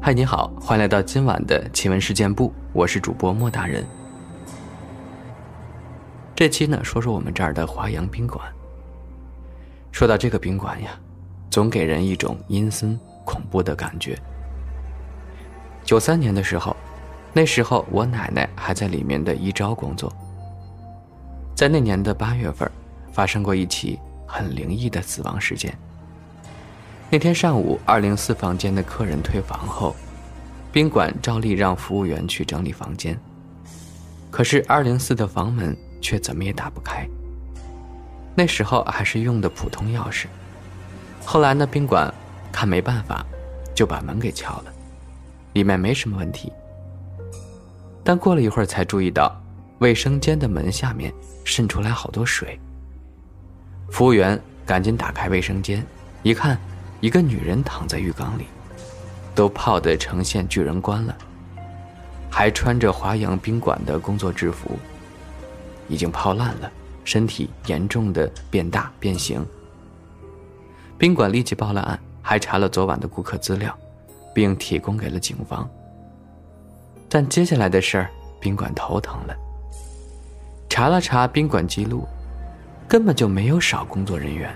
嗨，你好，欢迎来到今晚的奇闻事件部，我是主播莫大人。这期呢，说说我们这儿的华阳宾馆。说到这个宾馆呀，总给人一种阴森恐怖的感觉。九三年的时候，那时候我奶奶还在里面的一招工作。在那年的八月份，发生过一起很灵异的死亡事件。那天上午，二零四房间的客人退房后，宾馆照例让服务员去整理房间。可是二零四的房门却怎么也打不开。那时候还是用的普通钥匙。后来呢，宾馆看没办法，就把门给敲了，里面没什么问题。但过了一会儿才注意到，卫生间的门下面渗出来好多水。服务员赶紧打开卫生间，一看。一个女人躺在浴缸里，都泡得呈现巨人观了，还穿着华阳宾馆的工作制服，已经泡烂了，身体严重的变大变形。宾馆立即报了案，还查了昨晚的顾客资料，并提供给了警方。但接下来的事儿，宾馆头疼了。查了查宾馆记录，根本就没有少工作人员。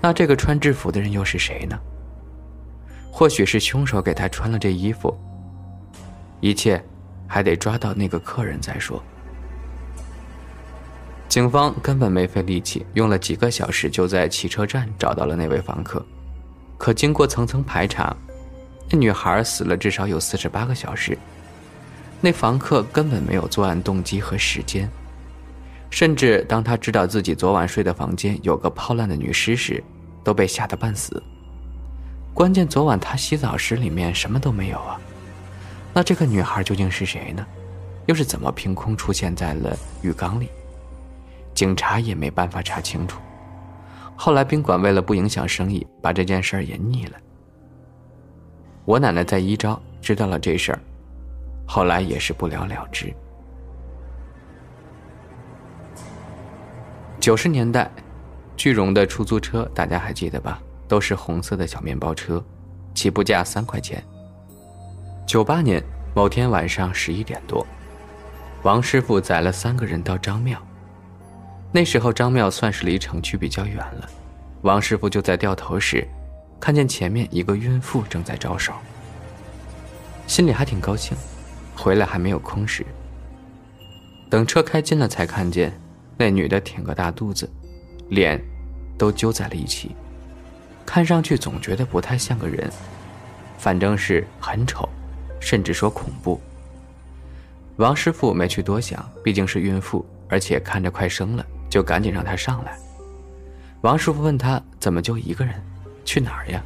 那这个穿制服的人又是谁呢？或许是凶手给他穿了这衣服。一切还得抓到那个客人再说。警方根本没费力气，用了几个小时就在汽车站找到了那位房客。可经过层层排查，那女孩死了至少有四十八个小时。那房客根本没有作案动机和时间。甚至当他知道自己昨晚睡的房间有个泡烂的女尸时，都被吓得半死。关键昨晚他洗澡时里面什么都没有啊，那这个女孩究竟是谁呢？又是怎么凭空出现在了浴缸里？警察也没办法查清楚。后来宾馆为了不影响生意，把这件事儿也匿了。我奶奶在一招知道了这事儿，后来也是不了了之。九十年代，巨荣的出租车大家还记得吧？都是红色的小面包车，起步价三块钱。九八年某天晚上十一点多，王师傅载了三个人到张庙。那时候张庙算是离城区比较远了，王师傅就在掉头时，看见前面一个孕妇正在招手，心里还挺高兴，回来还没有空时。等车开近了，才看见。那女的挺个大肚子，脸都揪在了一起，看上去总觉得不太像个人，反正是很丑，甚至说恐怖。王师傅没去多想，毕竟是孕妇，而且看着快生了，就赶紧让她上来。王师傅问她怎么就一个人，去哪儿呀？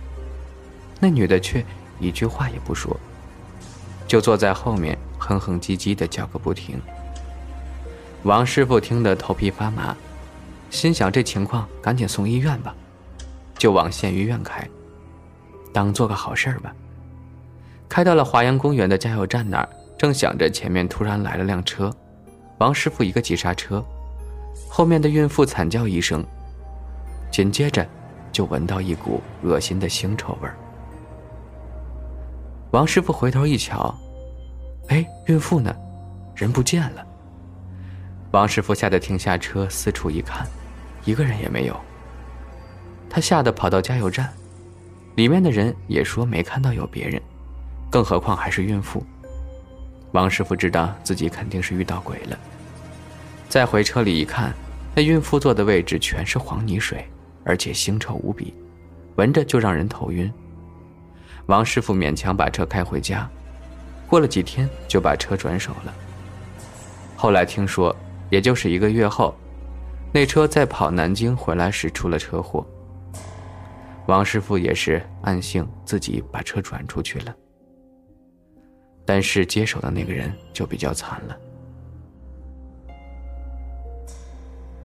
那女的却一句话也不说，就坐在后面哼哼唧唧的叫个不停。王师傅听得头皮发麻，心想这情况赶紧送医院吧，就往县医院开，当做个好事儿吧。开到了华阳公园的加油站那儿，正想着，前面突然来了辆车，王师傅一个急刹车，后面的孕妇惨叫一声，紧接着就闻到一股恶心的腥臭味儿。王师傅回头一瞧，哎，孕妇呢？人不见了。王师傅吓得停下车，四处一看，一个人也没有。他吓得跑到加油站，里面的人也说没看到有别人，更何况还是孕妇。王师傅知道自己肯定是遇到鬼了。再回车里一看，那孕妇坐的位置全是黄泥水，而且腥臭无比，闻着就让人头晕。王师傅勉强把车开回家，过了几天就把车转手了。后来听说。也就是一个月后，那车在跑南京回来时出了车祸。王师傅也是暗幸自己把车转出去了，但是接手的那个人就比较惨了。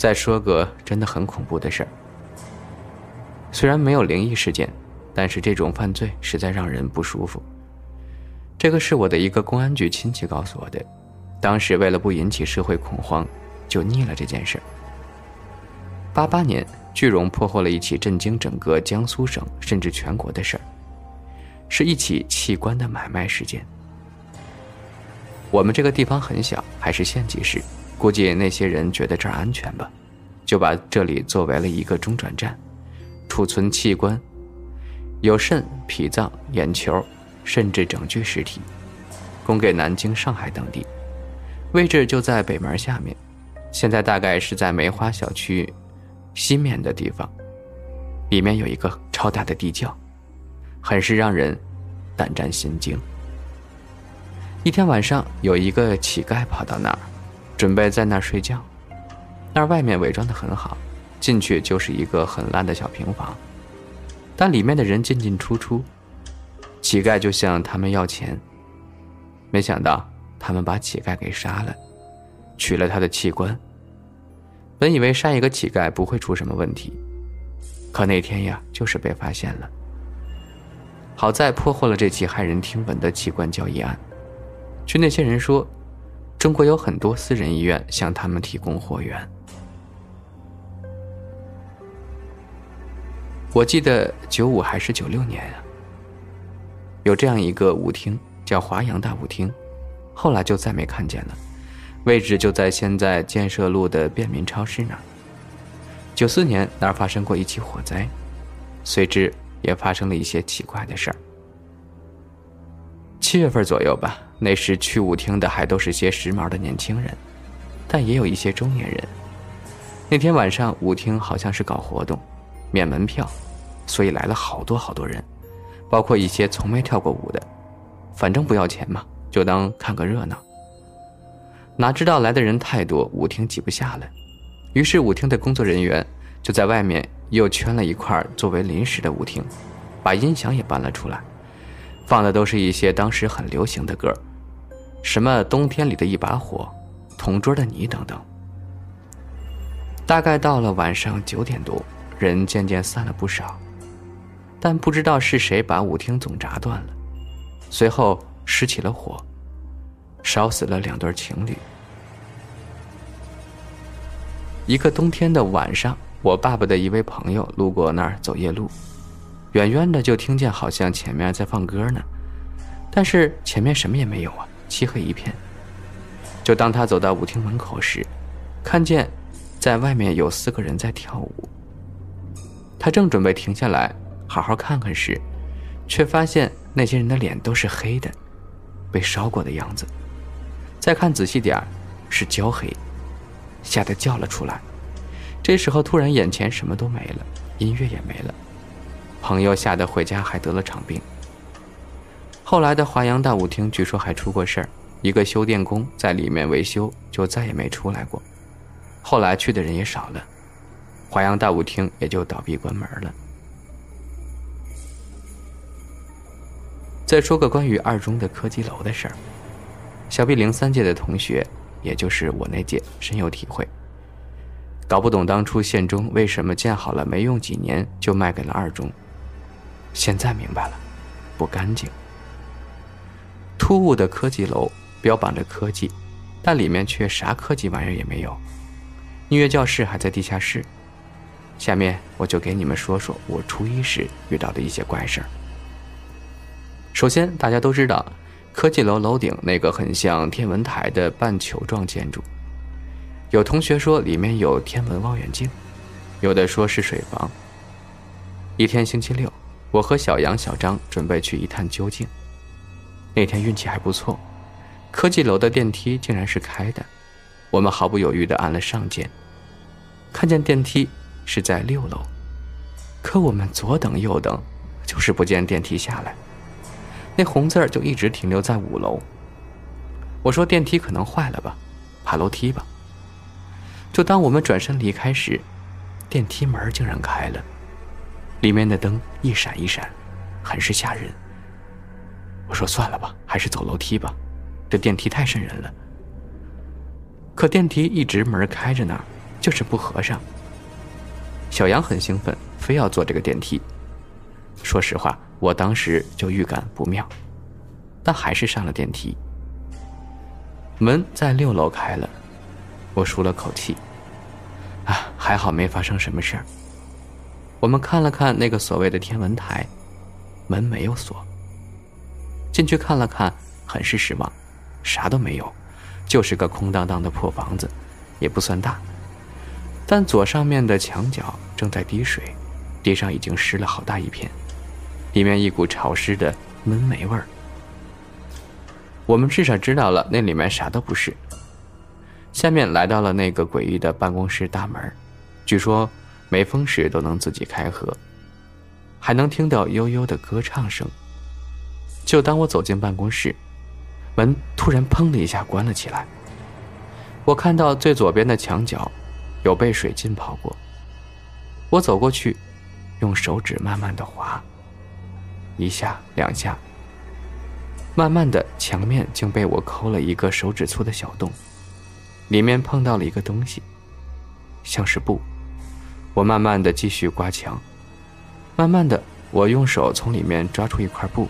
再说个真的很恐怖的事儿。虽然没有灵异事件，但是这种犯罪实在让人不舒服。这个是我的一个公安局亲戚告诉我的，当时为了不引起社会恐慌，就逆了这件事。八八年，句容破获了一起震惊整个江苏省甚至全国的事儿，是一起器官的买卖事件。我们这个地方很小，还是县级市。估计那些人觉得这儿安全吧，就把这里作为了一个中转站，储存器官，有肾、脾脏、眼球，甚至整具尸体，供给南京、上海等地。位置就在北门下面，现在大概是在梅花小区西面的地方。里面有一个超大的地窖，很是让人胆战心惊。一天晚上，有一个乞丐跑到那儿。准备在那儿睡觉，那儿外面伪装的很好，进去就是一个很烂的小平房，但里面的人进进出出，乞丐就向他们要钱。没想到他们把乞丐给杀了，取了他的器官。本以为杀一个乞丐不会出什么问题，可那天呀，就是被发现了。好在破获了这起骇人听闻的器官交易案，据那些人说。中国有很多私人医院向他们提供货源。我记得九五还是九六年啊，有这样一个舞厅叫华阳大舞厅，后来就再没看见了，位置就在现在建设路的便民超市那儿。九四年那儿发生过一起火灾，随之也发生了一些奇怪的事儿。七月份左右吧，那时去舞厅的还都是些时髦的年轻人，但也有一些中年人。那天晚上舞厅好像是搞活动，免门票，所以来了好多好多人，包括一些从没跳过舞的，反正不要钱嘛，就当看个热闹。哪知道来的人太多，舞厅挤不下了，于是舞厅的工作人员就在外面又圈了一块作为临时的舞厅，把音响也搬了出来。放的都是一些当时很流行的歌，什么《冬天里的一把火》《同桌的你》等等。大概到了晚上九点多，人渐渐散了不少，但不知道是谁把舞厅总闸断了，随后失起了火，烧死了两对情侣。一个冬天的晚上，我爸爸的一位朋友路过那儿走夜路。远远的就听见，好像前面在放歌呢，但是前面什么也没有啊，漆黑一片。就当他走到舞厅门口时，看见在外面有四个人在跳舞。他正准备停下来好好看看时，却发现那些人的脸都是黑的，被烧过的样子。再看仔细点，是焦黑，吓得叫了出来。这时候突然眼前什么都没了，音乐也没了。朋友吓得回家还得了场病。后来的华阳大舞厅据说还出过事儿，一个修电工在里面维修就再也没出来过。后来去的人也少了，华阳大舞厅也就倒闭关门了。再说个关于二中的科技楼的事儿，小 B 零三届的同学，也就是我那届，深有体会。搞不懂当初县中为什么建好了没用几年就卖给了二中。现在明白了，不干净。突兀的科技楼标榜着科技，但里面却啥科技玩意儿也没有。音乐教室还在地下室。下面我就给你们说说我初一时遇到的一些怪事儿。首先，大家都知道，科技楼楼顶那个很像天文台的半球状建筑，有同学说里面有天文望远镜，有的说是水房。一天星期六。我和小杨、小张准备去一探究竟。那天运气还不错，科技楼的电梯竟然是开的。我们毫不犹豫地按了上键，看见电梯是在六楼，可我们左等右等，就是不见电梯下来。那红字儿就一直停留在五楼。我说电梯可能坏了吧，爬楼梯吧。就当我们转身离开时，电梯门竟然开了，里面的灯一闪一闪，很是吓人。我说算了吧，还是走楼梯吧，这电梯太瘆人了。可电梯一直门开着呢，就是不合上。小杨很兴奋，非要坐这个电梯。说实话，我当时就预感不妙，但还是上了电梯。门在六楼开了，我舒了口气。啊，还好没发生什么事儿。我们看了看那个所谓的天文台，门没有锁。进去看了看，很是失望，啥都没有，就是个空荡荡的破房子，也不算大。但左上面的墙角正在滴水，地上已经湿了好大一片，里面一股潮湿的闷霉味儿。我们至少知道了那里面啥都不是。下面来到了那个诡异的办公室大门，据说没风时都能自己开合，还能听到悠悠的歌唱声。就当我走进办公室，门突然砰的一下关了起来。我看到最左边的墙角有被水浸泡过，我走过去，用手指慢慢的划，一下两下，慢慢的墙面竟被我抠了一个手指粗的小洞。里面碰到了一个东西，像是布。我慢慢的继续刮墙，慢慢的，我用手从里面抓出一块布，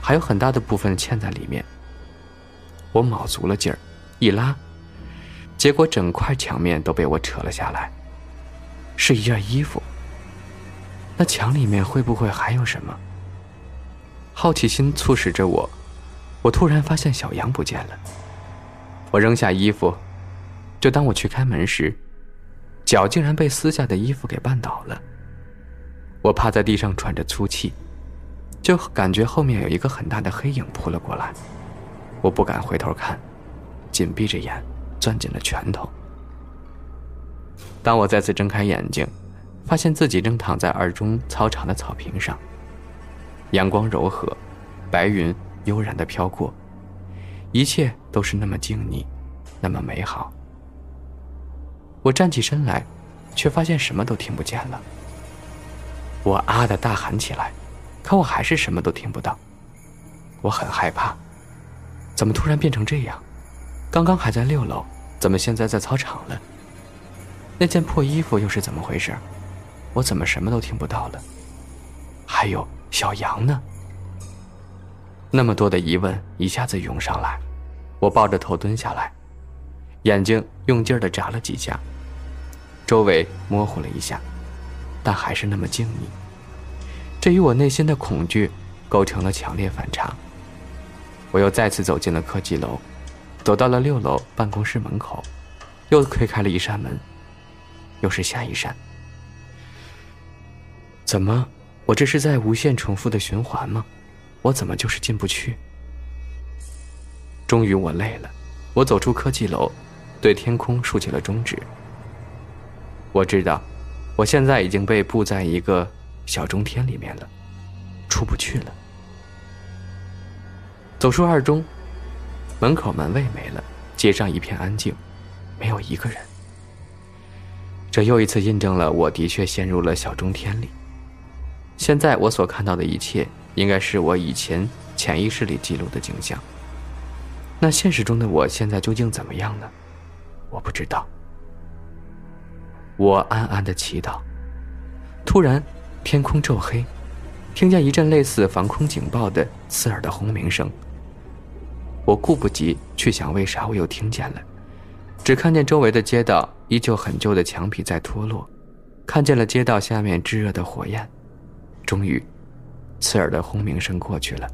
还有很大的部分嵌在里面。我卯足了劲儿，一拉，结果整块墙面都被我扯了下来，是一件衣服。那墙里面会不会还有什么？好奇心促使着我，我突然发现小杨不见了。我扔下衣服，就当我去开门时，脚竟然被撕下的衣服给绊倒了。我趴在地上喘着粗气，就感觉后面有一个很大的黑影扑了过来。我不敢回头看，紧闭着眼，攥紧了拳头。当我再次睁开眼睛，发现自己正躺在二中操场的草坪上，阳光柔和，白云悠然的飘过。一切都是那么静谧，那么美好。我站起身来，却发现什么都听不见了。我啊的大喊起来，可我还是什么都听不到。我很害怕，怎么突然变成这样？刚刚还在六楼，怎么现在在操场了？那件破衣服又是怎么回事？我怎么什么都听不到了？还有小杨呢？那么多的疑问一下子涌上来，我抱着头蹲下来，眼睛用劲儿的眨了几下，周围模糊了一下，但还是那么静谧。这与我内心的恐惧构成了强烈反差。我又再次走进了科技楼，走到了六楼办公室门口，又推开了一扇门，又是下一扇。怎么，我这是在无限重复的循环吗？我怎么就是进不去？终于我累了，我走出科技楼，对天空竖起了中指。我知道，我现在已经被布在一个小中天里面了，出不去了。走出二中，门口门卫没了，街上一片安静，没有一个人。这又一次印证了我的确陷入了小中天里。现在我所看到的一切。应该是我以前潜意识里记录的景象。那现实中的我现在究竟怎么样呢？我不知道。我暗暗的祈祷。突然，天空骤黑，听见一阵类似防空警报的刺耳的轰鸣声。我顾不及去想为啥我又听见了，只看见周围的街道依旧很旧的墙皮在脱落，看见了街道下面炙热的火焰。终于。刺耳的轰鸣声过去了，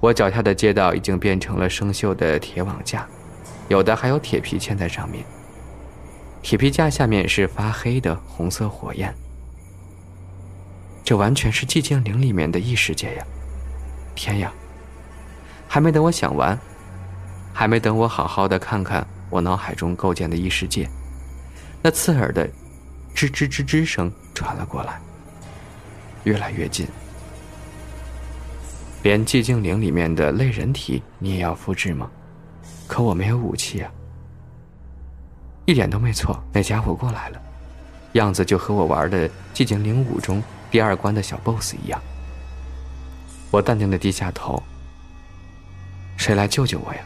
我脚下的街道已经变成了生锈的铁网架，有的还有铁皮嵌在上面。铁皮架下面是发黑的红色火焰，这完全是寂静岭里面的异世界呀！天呀！还没等我想完，还没等我好好的看看我脑海中构建的异世界，那刺耳的吱吱吱吱声传了过来，越来越近。连寂静岭里面的类人体你也要复制吗？可我没有武器啊！一点都没错，那家伙过来了，样子就和我玩的寂静岭五中第二关的小 BOSS 一样。我淡定的低下头。谁来救救我呀？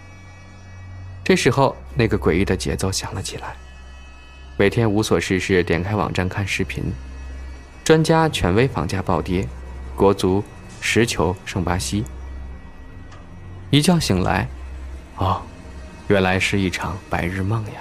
这时候，那个诡异的节奏响了起来。每天无所事事，点开网站看视频，专家权威房价暴跌，国足十球胜巴西。一觉醒来，哦，原来是一场白日梦呀。